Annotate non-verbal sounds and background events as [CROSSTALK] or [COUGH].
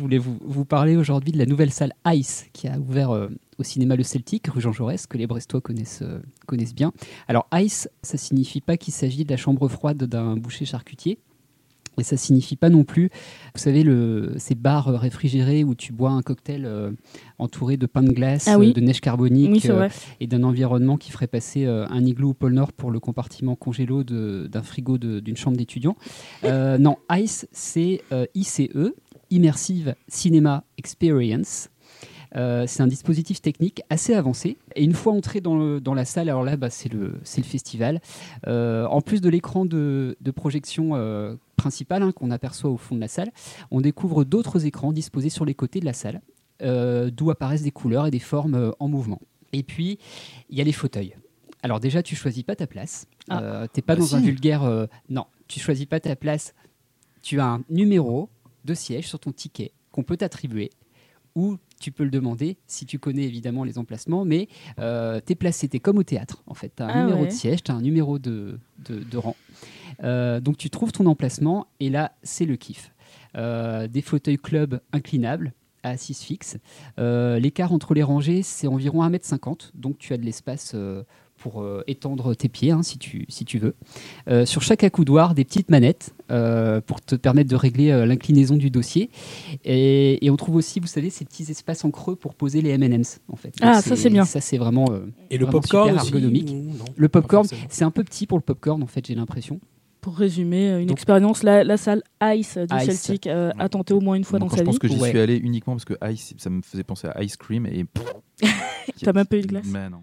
Je voulais vous, parler aujourd'hui de la nouvelle salle Ice qui a ouvert euh, au cinéma Le Celtic, rue Jean Jaurès, que les Brestois connaissent, euh, connaissent bien. Alors Ice, ça signifie pas qu'il s'agit de la chambre froide d'un boucher charcutier. Et ça signifie pas non plus, vous savez, le, ces bars réfrigérés où tu bois un cocktail euh, entouré de pain de glace, Ah oui. euh, de neige carbonique Oui, euh, et d'un environnement qui ferait passer un igloo au pôle Nord pour le compartiment congélo d'un frigo d'une chambre d'étudiant. Non, ICE, c'est ICE, Immersive Cinema Experience. Euh, c'est un dispositif technique assez avancé. Et une fois entré dans, le- dans la salle, alors là, bah, c'est le, festival. Euh, en plus de l'écran de, de projection euh, principal hein, qu'on aperçoit au fond de la salle, on découvre d'autres écrans disposés sur les côtés de la salle, euh, d'où apparaissent des couleurs et des formes euh, en mouvement. Et puis, il y a les fauteuils. Alors déjà, tu choisis pas ta place. Ah. Euh, T'es pas Bah dans un vulgaire. euh, non, tu choisis pas ta place. Tu as un numéro de siège sur ton ticket qu'on peut t'attribuer ou tu peux le demander si tu connais évidemment les emplacements, mais euh, t'es placé, t'es comme au théâtre en fait. T'as un Ah numéro ouais. de siège, t'as un numéro de, de, de rang. Euh, donc tu trouves ton emplacement et là c'est le kiff. Euh, des fauteuils club inclinables à assise fixe. L'écart entre les rangées c'est environ 1m50, donc tu as de l'espace pour euh, étendre tes pieds hein, si, tu, si tu veux. Euh, sur chaque accoudoir, des petites manettes euh, pour te permettre de régler euh, l'inclinaison du dossier. Et, et on trouve aussi, vous savez, ces petits espaces en creux pour poser les M&M's. En fait. Ah, ça, c'est bien. Ça c'est vraiment, euh, Et le Vraiment popcorn super ergonomique. non? Le popcorn. C'est un peu petit pour le popcorn en fait, j'ai l'impression. Pour résumer, une Donc- expérience, la, la salle Ice du Ice. Celtic euh, a tenté au moins une fois Moi, dans sa je pense vie. que j'y Ouais. suis allé uniquement parce que ice, ça me faisait penser à ice cream et. [LAUGHS] T'as même pas eu de glace Mais non.